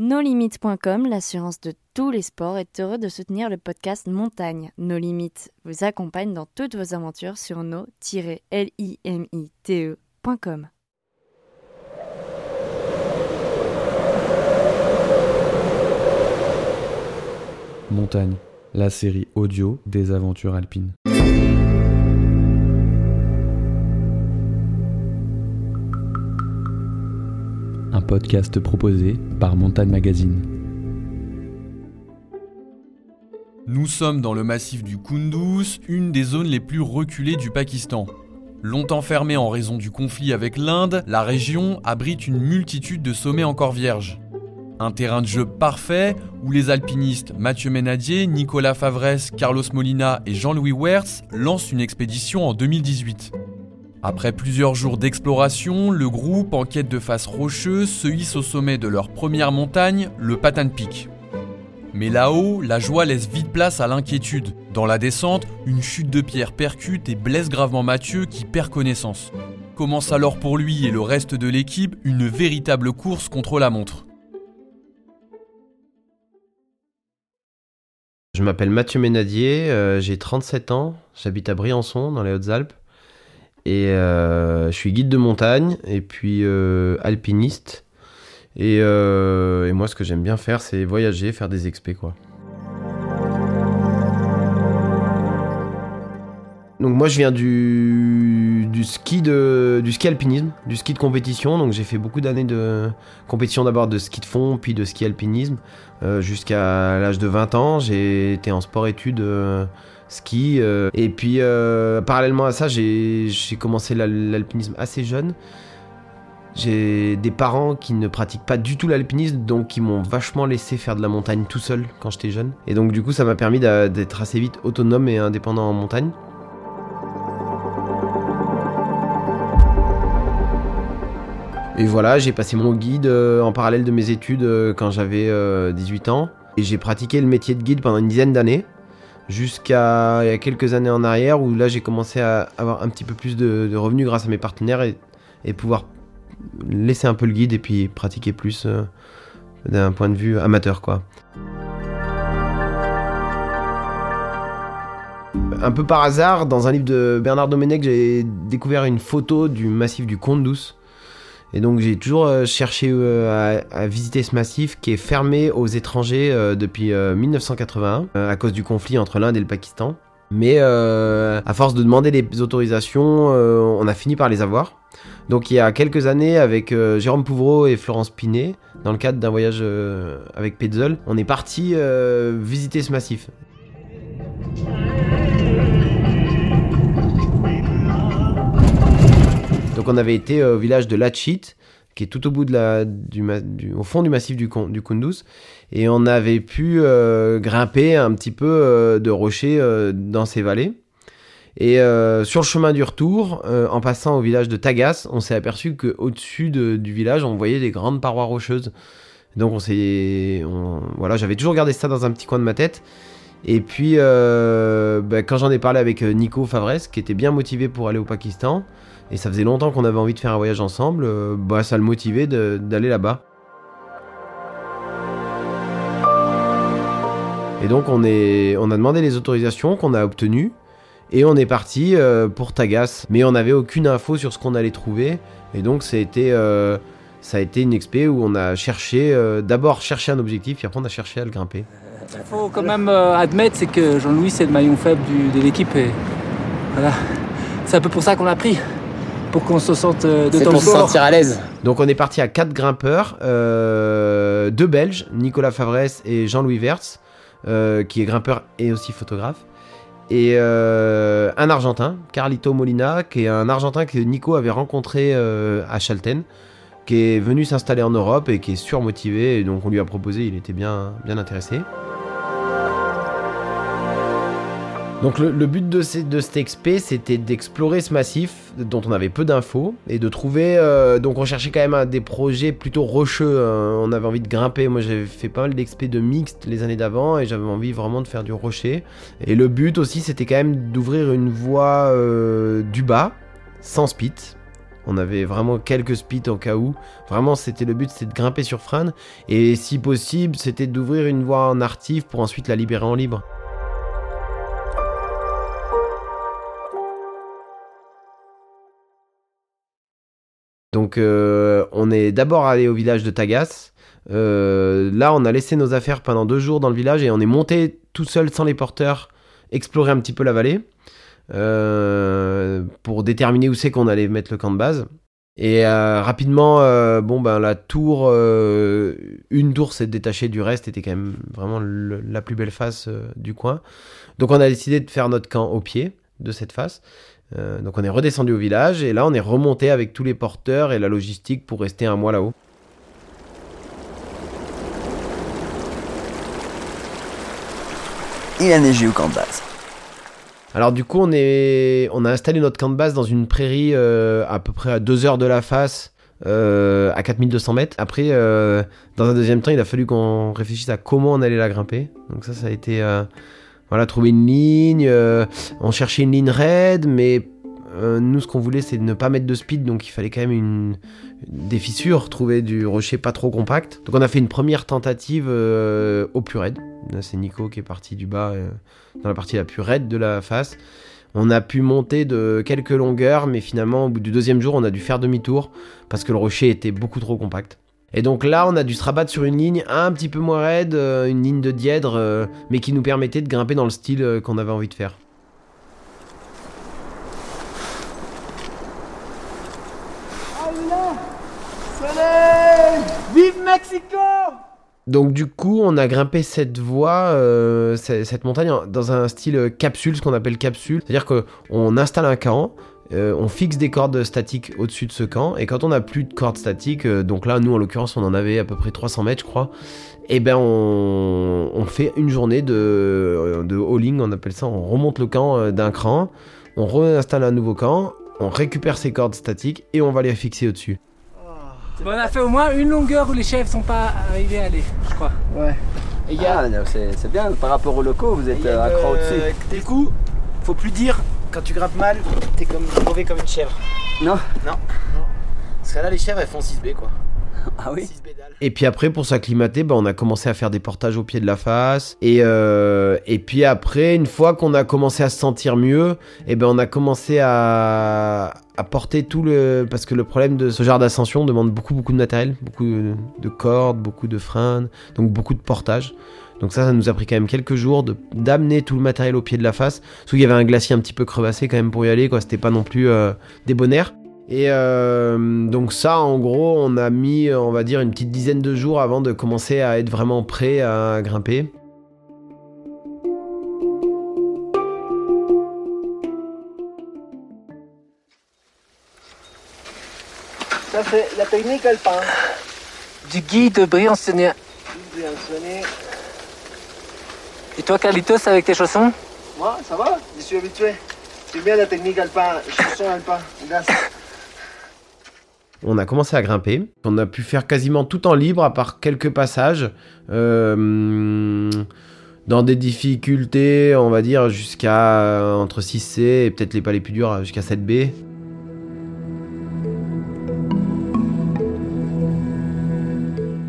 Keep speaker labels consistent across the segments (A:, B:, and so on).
A: NoLimites.com, l'assurance de tous les sports, est heureux de soutenir le podcast Montagne. No Limites vous accompagne dans toutes vos aventures sur no-limite.com.
B: Montagne, la série audio des aventures alpines. Podcast proposé par Montagne Magazine.
C: Nous sommes dans le massif du Kunduz, une des zones les plus reculées du Pakistan. Longtemps fermée en raison du conflit avec l'Inde, la région abrite une multitude de sommets encore vierges. Un terrain de jeu parfait où les alpinistes Mathieu Ménadier, Nicolas Favresse, Carlos Molina et Jean-Louis Wertz lancent une expédition en 2018. Après plusieurs jours d'exploration, le groupe, en quête de face rocheuse, se hisse au sommet de leur première montagne, le Patan Peak. Mais là-haut, la joie laisse vite place à l'inquiétude. Dans la descente, une chute de pierre percute et blesse gravement Mathieu qui perd connaissance. Commence alors pour lui et le reste de l'équipe une véritable course contre la montre.
D: Je m'appelle Mathieu Ménadier, euh, j'ai 37 ans, j'habite à Briançon dans les Hautes-Alpes et euh, je suis guide de montagne et puis euh, alpiniste. Et, et, moi ce que j'aime bien faire c'est voyager, faire des expés quoi. Donc moi je viens du, du, ski de, du ski alpinisme, du ski de compétition. Donc j'ai fait beaucoup d'années de compétition d'abord de ski de fond puis de ski alpinisme. Euh, Jusqu'à l'âge de 20 ans j'ai été en sport-études euh, ski. Euh, et puis euh, parallèlement à ça j'ai commencé l'alpinisme assez jeune. J'ai des parents qui ne pratiquent pas du tout l'alpinisme, donc qui m'ont vachement laissé faire de la montagne tout seul quand j'étais jeune. Et donc du coup ça m'a permis d'être assez vite autonome et indépendant en montagne. Et voilà, j'ai passé mon guide euh, en parallèle de mes études quand j'avais 18 euh, ans. Et j'ai pratiqué le métier de guide pendant une dizaine d'années. Jusqu'à quelques années en arrière où là j'ai commencé à avoir un petit peu plus de, revenus grâce à mes partenaires et, pouvoir laisser un peu le guide et puis pratiquer plus d'un point de vue amateur quoi. Un peu par hasard, dans un livre de Bernard Domenech, j'ai découvert une photo du massif du Comte Douce et donc j'ai toujours euh, cherché euh, à, visiter ce massif qui est fermé aux étrangers euh, depuis 1981 à cause du conflit entre l'Inde et le Pakistan. Mais à force de demander les autorisations, on a fini par les avoir. Donc il y a quelques années, avec Jérôme Pouvreau et Florence Pinet, dans le cadre d'un voyage avec Petzold, on est parti visiter ce massif. Donc on avait été au village de Lachit, qui est tout au bout du, au fond du massif du, du Kunduz, et on avait pu euh, grimper un petit peu euh, de rochers euh, dans ces vallées. Et sur le chemin du retour, en passant au village de Tagas, on s'est aperçu qu'au-dessus du village, on voyait des grandes parois rocheuses. Donc on s'est, voilà, j'avais toujours gardé ça dans un petit coin de ma tête. Et puis, bah, quand j'en ai parlé avec Nico Favres, qui était bien motivé pour aller au Pakistan, et ça faisait longtemps qu'on avait envie de faire un voyage ensemble, euh, bah ça le motivait d'aller là-bas. Et donc on, est, on a demandé les autorisations qu'on a obtenues et on est parti euh, pour Tagas. Mais on n'avait aucune info sur ce qu'on allait trouver et donc ça a été, euh, ça a été une expé où on a cherché, d'abord cherché un objectif puis après on a cherché à le grimper.
E: Il faut quand même admettre c'est que Jean-Louis c'est le maillon faible de l'équipe et voilà. C'est un peu pour ça qu'on l'a pris pour qu'on se sente euh, de temps
F: pour se sentir à l'aise.
D: Donc on est parti à quatre grimpeurs, euh, deux Belges, Nicolas Favresse et Jean-Louis Vertz, euh, qui est grimpeur et aussi photographe, et un Argentin, Carlito Molina, qui est un Argentin que Nico avait rencontré à Chalten, qui est venu s'installer en Europe et qui est surmotivé, et donc on lui a proposé, il était bien, bien intéressé. Donc le, but de, de cet expé, c'était d'explorer ce massif dont on avait peu d'infos et de trouver. Euh, donc on cherchait quand même des projets plutôt rocheux. Hein. On avait envie de grimper. Moi j'avais fait pas mal d'expé de mixte les années d'avant et j'avais envie vraiment de faire du rocher. Et le but aussi, c'était quand même d'ouvrir une voie euh, du bas, sans spit, On avait vraiment quelques spits au cas où. Vraiment, c'était le but, c'était de grimper sur Fran. Et si possible, c'était d'ouvrir une voie en artive pour ensuite la libérer en libre. Donc euh, on est d'abord allé au village de Tagas. Euh, là, on a laissé nos affaires pendant deux jours dans le village et on est monté tout seul sans les porteurs explorer un petit peu la vallée euh, pour déterminer où c'est qu'on allait mettre le camp de base. Et rapidement, bon ben la tour, une tour s'est détachée du reste, était quand même vraiment la plus belle face du coin. Donc on a décidé de faire notre camp au pied de cette face. Euh, donc on est redescendu au village et là on est remonté avec tous les porteurs et la logistique pour rester un mois là-haut.
F: Il a neigé au camp de base.
D: Alors du coup on, est... on a installé notre camp de base dans une prairie euh, à peu près à 2 heures de la face. Euh, à 4200 mètres. Après, dans un deuxième temps, il a fallu qu'on réfléchisse à comment on allait la grimper. Donc ça, ça a été voilà, trouver une ligne. Euh, on cherchait une ligne raide, mais euh, nous, ce qu'on voulait, c'est de ne pas mettre de speed, donc il fallait quand même une, des fissures, trouver du rocher pas trop compact. Donc on a fait une première tentative euh, au plus raide. C'est Nico qui est parti du bas dans la partie la plus raide de la face. On a pu monter de quelques longueurs, mais finalement, au bout du deuxième jour, on a dû faire demi-tour parce que le rocher était beaucoup trop compact. Et donc là, on a dû se rabattre sur une ligne un petit peu moins raide, euh, une ligne de dièdre, euh, mais qui nous permettait de grimper dans le style euh, qu'on avait envie de faire.
G: Soleil Vive Mexico
D: donc du coup, on a grimpé cette voie, cette montagne dans un style capsule, ce qu'on appelle capsule. C'est-à-dire qu'on installe un camp, euh, on fixe des cordes statiques au-dessus de ce camp, et quand on n'a plus de cordes statiques, euh, donc là, nous en l'occurrence, on en avait à peu près 300 mètres, je crois, et eh ben on, fait une journée de, euh, de hauling, on appelle ça, on remonte le camp d'un cran, on réinstalle un nouveau camp, on récupère ces cordes statiques et on va les fixer au-dessus.
E: on a fait au moins une longueur où les chefs sont pas arrivés à aller, je crois.
F: Ouais. Et ah, c'est bien, par rapport aux locaux, vous êtes accro au-dessus.
G: Du coup, faut plus dire quand tu grimpes mal, t'es comme mauvais comme une chèvre.
F: Non
G: Non. Parce que là, les chèvres, elles font 6B, quoi.
F: Ah oui
D: Et puis après, pour s'acclimater, bah, on a commencé à faire des portages au pied de la face. Et, euh, et puis après, une fois qu'on a commencé à se sentir mieux, et ben on a commencé à, à porter tout le... Parce que le problème de ce genre d'ascension demande beaucoup, beaucoup de matériel, beaucoup de cordes, beaucoup de freins, donc beaucoup de portages. Donc ça, ça nous a pris quand même quelques jours d'amener tout le matériel au pied de la face. Sauf qu'il y avait un glacier un petit peu crevassé quand même pour y aller, quoi. C'était pas non plus euh, des bonheurs. Et euh, donc ça, en gros, on a mis, on va dire, une petite dizaine de jours avant de commencer à être vraiment prêt à grimper.
G: Ça, c'est la technique alpin.
E: Du guide Briançonnier.
G: Briançonnier.
E: Et toi, Carlitos, avec tes chaussons
G: Moi, ça va, je suis habitué. C'est bien la technique alpin, chaussons alpin,
D: On a commencé à grimper. On a pu faire quasiment tout en libre, à part quelques passages. Euh, dans des difficultés, on va dire, jusqu'à euh, entre 6C et peut-être les pas les plus durs, jusqu'à 7B.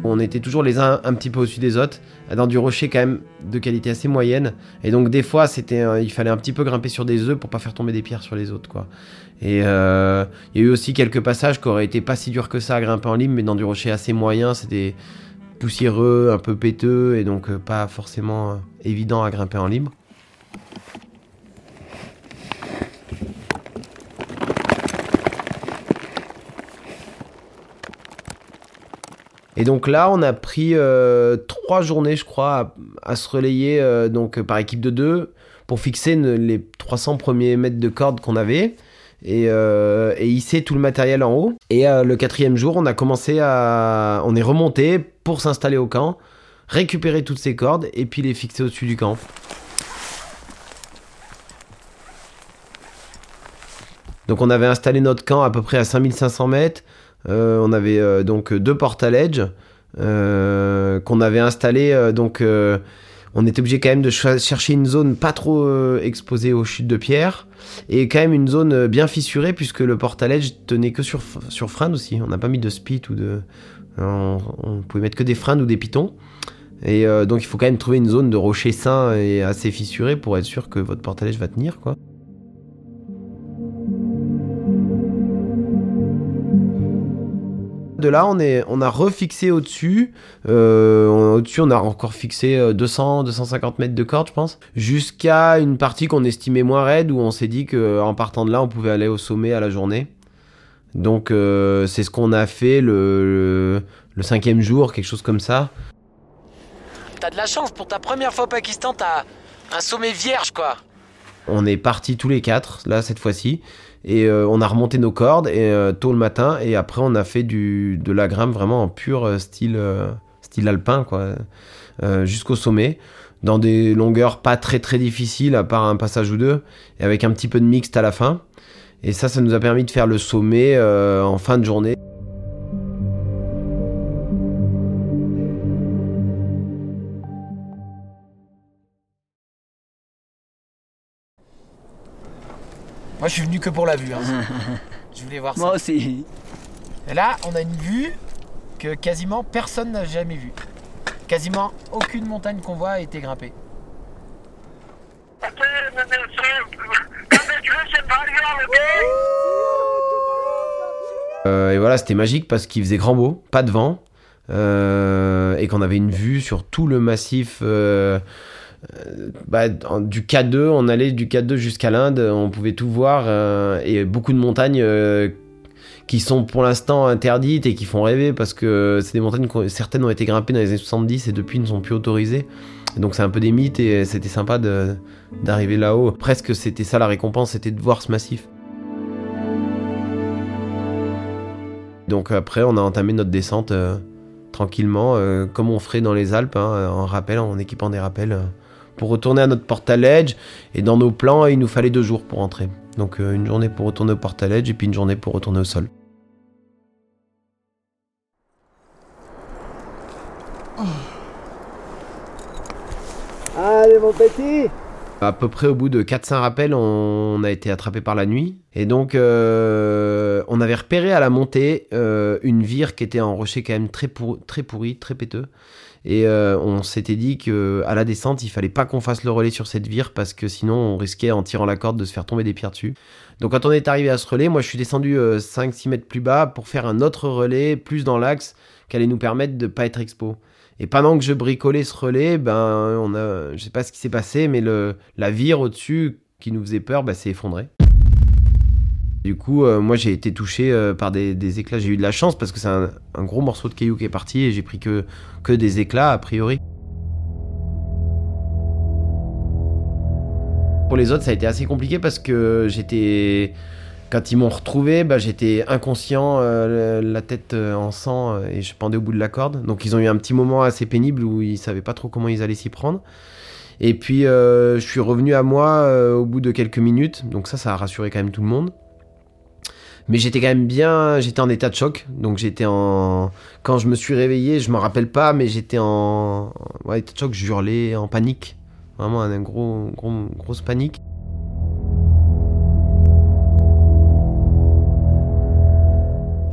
D: On était toujours les uns un petit peu au-dessus des autres, dans du rocher quand même de qualité assez moyenne. Et donc des fois, il fallait un petit peu grimper sur des œufs pour pas faire tomber des pierres sur les autres, quoi. Et euh, il y a eu aussi quelques passages qui auraient été pas si durs que ça à grimper en ligne, mais dans du rocher assez moyen, c'était poussiéreux, un peu péteux, et donc euh, pas forcément euh, évident à grimper en libre. Et donc là, on a pris euh, trois journées, je crois, à, se relayer euh, donc par équipe de deux pour fixer les 300 premiers mètres de corde qu'on avait et, euh, et, hisser tout le matériel en haut. Et le quatrième jour, on a commencé à, on est remonté pour s'installer au camp, récupérer toutes ces cordes et puis les fixer au-dessus du camp. Donc on avait installé notre camp à peu près à 5500 mètres. Euh, on avait euh, donc deux portes euh, qu'on avait installés donc On était obligé quand même de chercher une zone pas trop exposée aux chutes de pierre et quand même une zone bien fissurée puisque le portaledge tenait que sur, sur aussi. On n'a pas mis de spit ou de. On, pouvait mettre que des freins ou des pitons. Et donc il faut quand même trouver une zone de rocher sain et assez fissurée pour être sûr que votre portaledge va tenir quoi. De là, on, est, on a refixé au-dessus. Euh, on- au-dessus, on a encore fixé euh, 200, 250 mètres de corde, je pense. Jusqu'à une partie qu'on estimait moins raide, où on s'est dit qu'en partant de là, on pouvait aller au sommet à la journée. Donc, euh, c'est ce qu'on a fait le, le, le cinquième jour, quelque chose comme ça.
H: T'as de la chance, pour ta première fois au Pakistan, t'as un sommet vierge, quoi.
D: On est partis tous les quatre, là, cette fois-ci. Et euh, on a remonté nos cordes et, euh, tôt le matin. Et après, on a fait du, de la grimpe vraiment en pur euh, style, style alpin, quoi. jusqu'au sommet. Dans des longueurs pas très très difficiles, à part un passage ou deux. Et avec un petit peu de mixte à la fin. Et ça, ça nous a permis de faire le sommet en fin de journée.
I: Moi, je suis venu que pour la vue. hein. je voulais voir ça.
F: Moi aussi.
I: Et là, on a une vue que quasiment personne n'a jamais vue. Quasiment aucune montagne qu'on voit a été grimpée.
D: Euh, et voilà, c'était magique parce qu'il faisait grand beau, pas de vent, euh, et qu'on avait une vue sur tout le massif. euh, euh, bah, en- du K2, on allait du K2 jusqu'à l'Inde, on pouvait tout voir, euh, et beaucoup de montagnes euh, qui sont pour l'instant interdites et qui font rêver parce que c'est des montagnes, certaines ont été grimpées dans les années 70 et depuis ne sont plus autorisées. Donc c'est un peu des mythes et c'était sympa d'arriver là-haut. Presque c'était ça la récompense, c'était de voir ce massif. Donc après, on a entamé notre descente euh, tranquillement, euh, comme on ferait dans les Alpes, hein, en rappel, en équipant des rappels, euh, pour retourner à notre portaledge. Et dans nos plans, il nous fallait deux jours pour rentrer. Donc euh, une journée pour retourner au portaledge et puis une journée pour retourner au sol.
G: Allez, mon petit
D: À peu près au bout de 4-5 rappels, on a été attrapé par la nuit. Et donc, euh, on avait repéré à la montée euh, une vire qui était en rocher quand même très, pour- très pourri, très péteux. Et euh, on s'était dit que à la descente, il fallait pas qu'on fasse le relais sur cette vire parce que sinon on risquait en tirant la corde de se faire tomber des pierres dessus. Donc quand on est arrivé à ce relais, moi je suis descendu 5-6 mètres plus bas pour faire un autre relais plus dans l'axe qui allait nous permettre de pas être expo. Et pendant que je bricolais ce relais, ben on a, je sais pas ce qui s'est passé, mais le, la vire au-dessus qui nous faisait peur, ben, s'est effondrée. Du coup, euh, moi j'ai été touché euh, par des, éclats. J'ai eu de la chance parce que c'est un, un gros morceau de caillou qui est parti et j'ai pris que, que des éclats a priori. Pour les autres, ça a été assez compliqué parce que j'étais. Quand ils m'ont retrouvé, bah, j'étais inconscient, euh, la tête euh, en sang euh, et je pendais au bout de la corde. Donc ils ont eu un petit moment assez pénible où ils savaient pas trop comment ils allaient s'y prendre. Et puis je suis revenu à moi au bout de quelques minutes. Donc ça, ça a rassuré quand même tout le monde. Mais j'étais quand même bien, j'étais en état de choc. Donc j'étais en. Quand je me suis réveillé, je m'en rappelle pas, mais j'étais en. Ouais, état de choc, je hurlais en panique. Vraiment un gros, gros, grosse panique.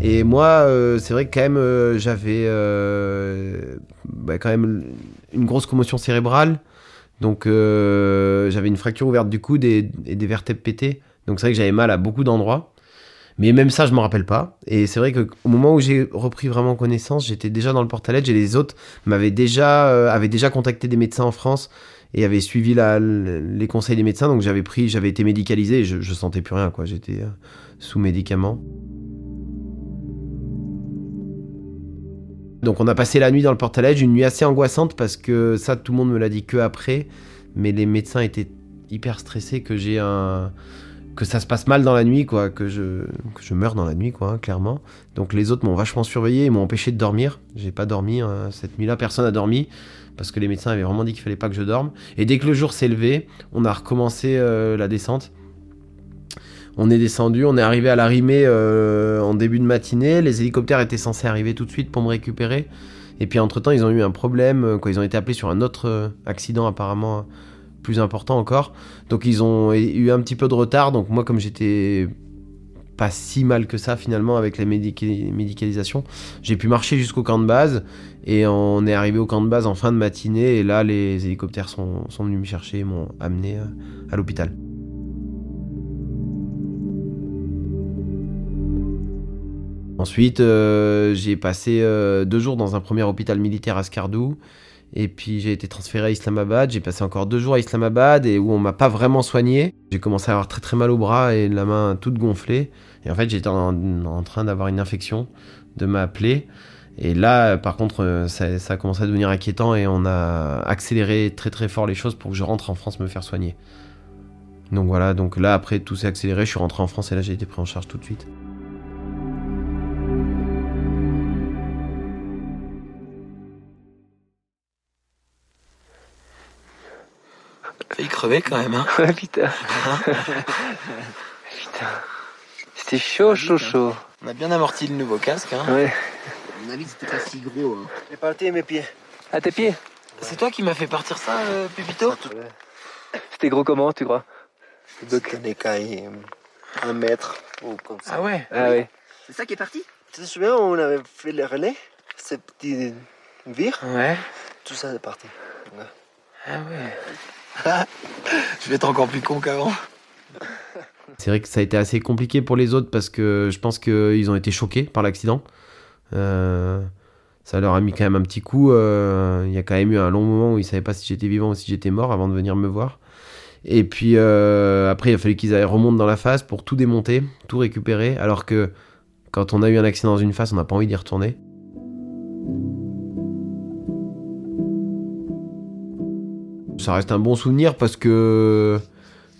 D: Et moi, euh, c'est vrai que quand même, euh, j'avais euh, bah, quand même une grosse commotion cérébrale. Donc, j'avais une fracture ouverte du coude et, des vertèbres pétées. Donc, c'est vrai que j'avais mal à beaucoup d'endroits. Mais même ça, je me rappelle pas. Et c'est vrai qu'au moment où j'ai repris vraiment connaissance, j'étais déjà dans le portaledge et les autres m'avaient déjà, avaient déjà contacté des médecins en France et avaient suivi les conseils des médecins. Donc, j'avais pris, j'avais été médicalisé et je, je sentais plus rien, quoi. J'étais sous médicaments. Donc on a passé la nuit dans le portaledge, une nuit assez angoissante parce que ça tout le monde me l'a dit que après, mais les médecins étaient hyper stressés que j'ai un que ça se passe mal dans la nuit quoi, que je que je meurs dans la nuit quoi, hein, clairement. Donc les autres m'ont vachement surveillé et m'ont empêché de dormir. J'ai pas dormi hein, cette nuit-là, personne n'a dormi parce que les médecins avaient vraiment dit qu'il fallait pas que je dorme. Et dès que le jour s'est levé, on a recommencé euh, la descente. On est descendu, on est arrivé à la Rimée euh, en début de matinée. Les hélicoptères étaient censés arriver tout de suite pour me récupérer. Et puis entre-temps, ils ont eu un problème, euh, quoi. Ils ont été appelés sur un autre euh, accident apparemment euh, plus important encore. Donc ils ont eu un petit peu de retard. Donc moi, comme j'étais pas si mal que ça finalement avec la médica- médicalisation, j'ai pu marcher jusqu'au camp de base. Et on est arrivé au camp de base en fin de matinée. Et là, les hélicoptères sont, sont venus me chercher et m'ont amené à l'hôpital. Ensuite, euh, j'ai passé euh, deux jours dans un premier hôpital militaire à Skardou. Et puis j'ai été transféré à Islamabad. J'ai passé encore deux jours à Islamabad et où on m'a pas vraiment soigné. J'ai commencé à avoir très très mal au bras et la main toute gonflée. Et en fait, j'étais en, train d'avoir une infection de ma plaie. Et là, par contre, euh, ça, ça a commencé à devenir inquiétant et on a accéléré très très fort les choses pour que je rentre en France me faire soigner. Donc voilà, donc là après tout s'est accéléré, je suis rentré en France et là j'ai été pris en charge tout de suite.
J: Quand même, hein.
E: Ouais, putain. putain. C'était chaud, chaud, chaud.
J: On a bien amorti le nouveau casque, hein.
E: Ouais.
G: mon avis, c'était pas si gros. Hein. J'ai parti mes pieds.
E: À tes pieds
J: C'est toi qui m'as fait partir ça, euh, Pépito
E: C'était gros comment, tu crois?
G: Donc, des cailles, un mètre ou comme ça.
J: Ah ouais
E: Ah ouais.
G: C'est ça qui est parti? Tu te souviens, on avait fait le relais Ces petits vires
J: Ouais.
G: Tout ça est parti.
J: Ah ouais. Je vais être encore plus con qu'avant.
D: C'est vrai que ça a été assez compliqué pour les autres parce que je pense qu'ils ont été choqués par l'accident. Euh, ça leur a mis quand même un petit coup. euh, Il y a quand même eu un long moment où ils savaient pas si j'étais vivant ou si j'étais mort avant de venir me voir. Et puis euh, après, il a fallu qu'ils remonter dans la phase pour tout démonter, tout récupérer. Alors que quand on a eu un accident dans une phase, on n'a pas envie d'y retourner. Ça reste un bon souvenir parce que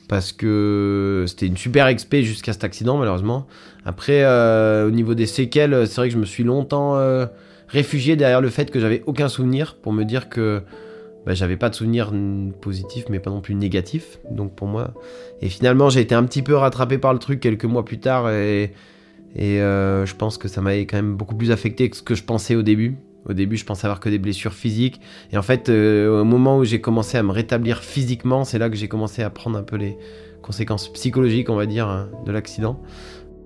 D: parce que c'était une super expé jusqu'à cet accident malheureusement. Après, euh, au niveau des séquelles, c'est vrai que je me suis longtemps euh, réfugié derrière le fait que j'avais aucun souvenir pour me dire que bah, j'avais pas de souvenir positif mais pas non plus négatif. Donc pour moi, et finalement j'ai été un petit peu rattrapé par le truc quelques mois plus tard et et euh, je pense que ça m'avait quand même beaucoup plus affecté que ce que je pensais au début. Au début, je pensais avoir que des blessures physiques. Et en fait, euh, au moment où j'ai commencé à me rétablir physiquement, c'est là que j'ai commencé à prendre un peu les conséquences psychologiques, on va dire, hein, de l'accident.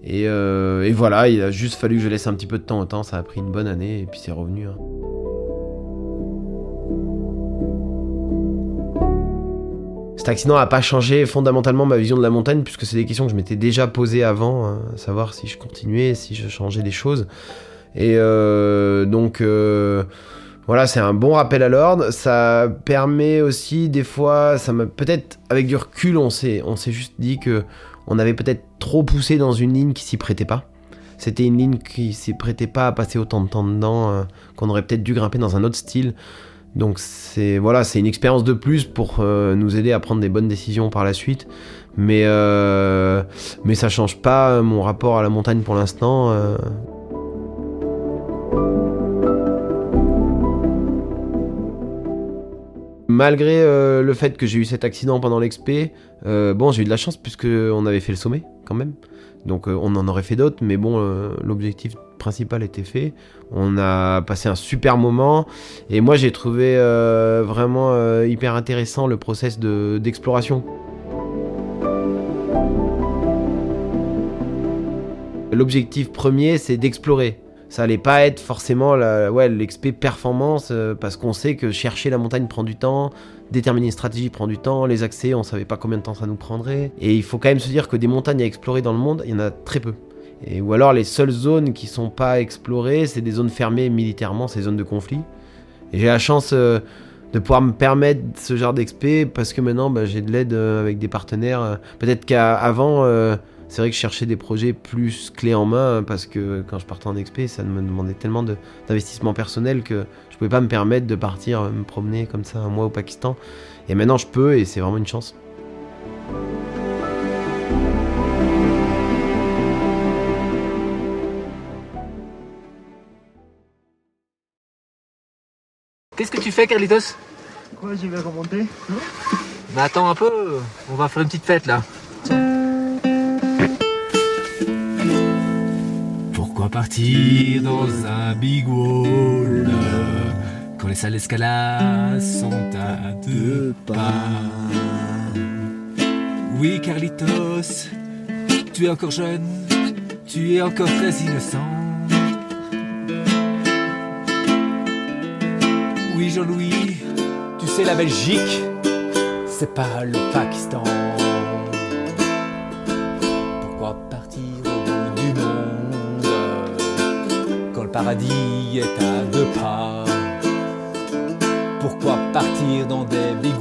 D: Et, euh, et voilà, il a juste fallu que je laisse un petit peu de temps au temps. Ça a pris une bonne année et puis c'est revenu. hein. Cet accident n'a pas changé fondamentalement ma vision de la montagne, puisque c'est des questions que je m'étais déjà posées avant, hein, savoir si je continuais, si je changeais des choses. Et euh, donc, euh, voilà, c'est un bon rappel à l'ordre. Ça permet aussi, des fois, ça m'a peut-être, avec du recul, on s'est, on s'est juste dit que on avait peut-être trop poussé dans une ligne qui s'y prêtait pas. C'était une ligne qui s'y prêtait pas à passer autant de temps dedans, euh, qu'on aurait peut-être dû grimper dans un autre style. Donc c'est voilà, c'est une expérience de plus pour nous aider à prendre des bonnes décisions par la suite. Mais euh, mais ça change pas mon rapport à la montagne pour l'instant. Malgré euh, le fait que j'ai eu cet accident pendant l'expé, euh, bon, j'ai eu de la chance puisque on avait fait le sommet quand même. Donc euh, on en aurait fait d'autres, mais bon, l'objectif principal était fait. On a passé un super moment et moi j'ai trouvé vraiment hyper intéressant le process de- d'exploration. L'objectif premier, c'est d'explorer. Ça allait pas être forcément la, ouais, performance, euh, parce qu'on sait que chercher la montagne prend du temps, déterminer une stratégie prend du temps, les accès, on savait pas combien de temps ça nous prendrait. Et il faut quand même se dire que des montagnes à explorer dans le monde, il y en a très peu. Et, ou alors les seules zones qui sont pas explorées, c'est des zones fermées militairement, ces zones de conflit. Et j'ai la chance euh, de pouvoir me permettre ce genre d'expé parce que maintenant bah, j'ai de l'aide euh, avec des partenaires. Peut-être qu'avant, c'est vrai que je cherchais des projets plus clés en main hein, parce que quand je partais en expé, ça me demandait tellement de- d'investissement personnel que je pouvais pas me permettre de partir euh, me promener comme ça un mois au Pakistan. Et maintenant je peux et c'est vraiment une chance.
E: Qu'est-ce que tu fais, Carlitos?
G: Quoi, je vais remonter?
E: Mais attends un peu, on va faire une petite fête là.
K: Partir dans un big wall
E: les salles d'escalade sont à deux pas. Oui, Carlitos, tu es encore jeune, tu es encore très innocent. Oui, Jean-Louis, tu sais, la Belgique, c'est pas le Pakistan. Paradis est à deux pas. Pourquoi partir dans des big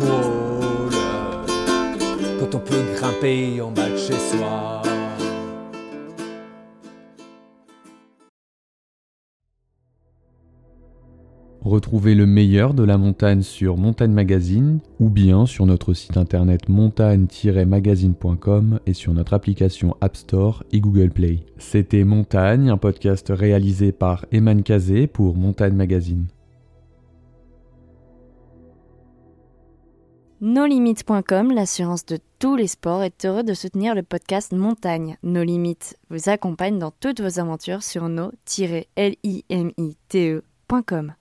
E: quand on peut grimper en bas de chez soi?
C: Retrouvez le meilleur de la montagne sur Montagne Magazine ou bien sur notre site internet montagne-magazine.com et sur notre application App Store et Google Play. C'était Montagne, un podcast réalisé par Eman Kazé pour Montagne Magazine.
A: NoLimites.com, l'assurance de tous les sports, est heureux de soutenir le podcast Montagne. No Limites vous accompagne dans toutes vos aventures sur no-limite.com.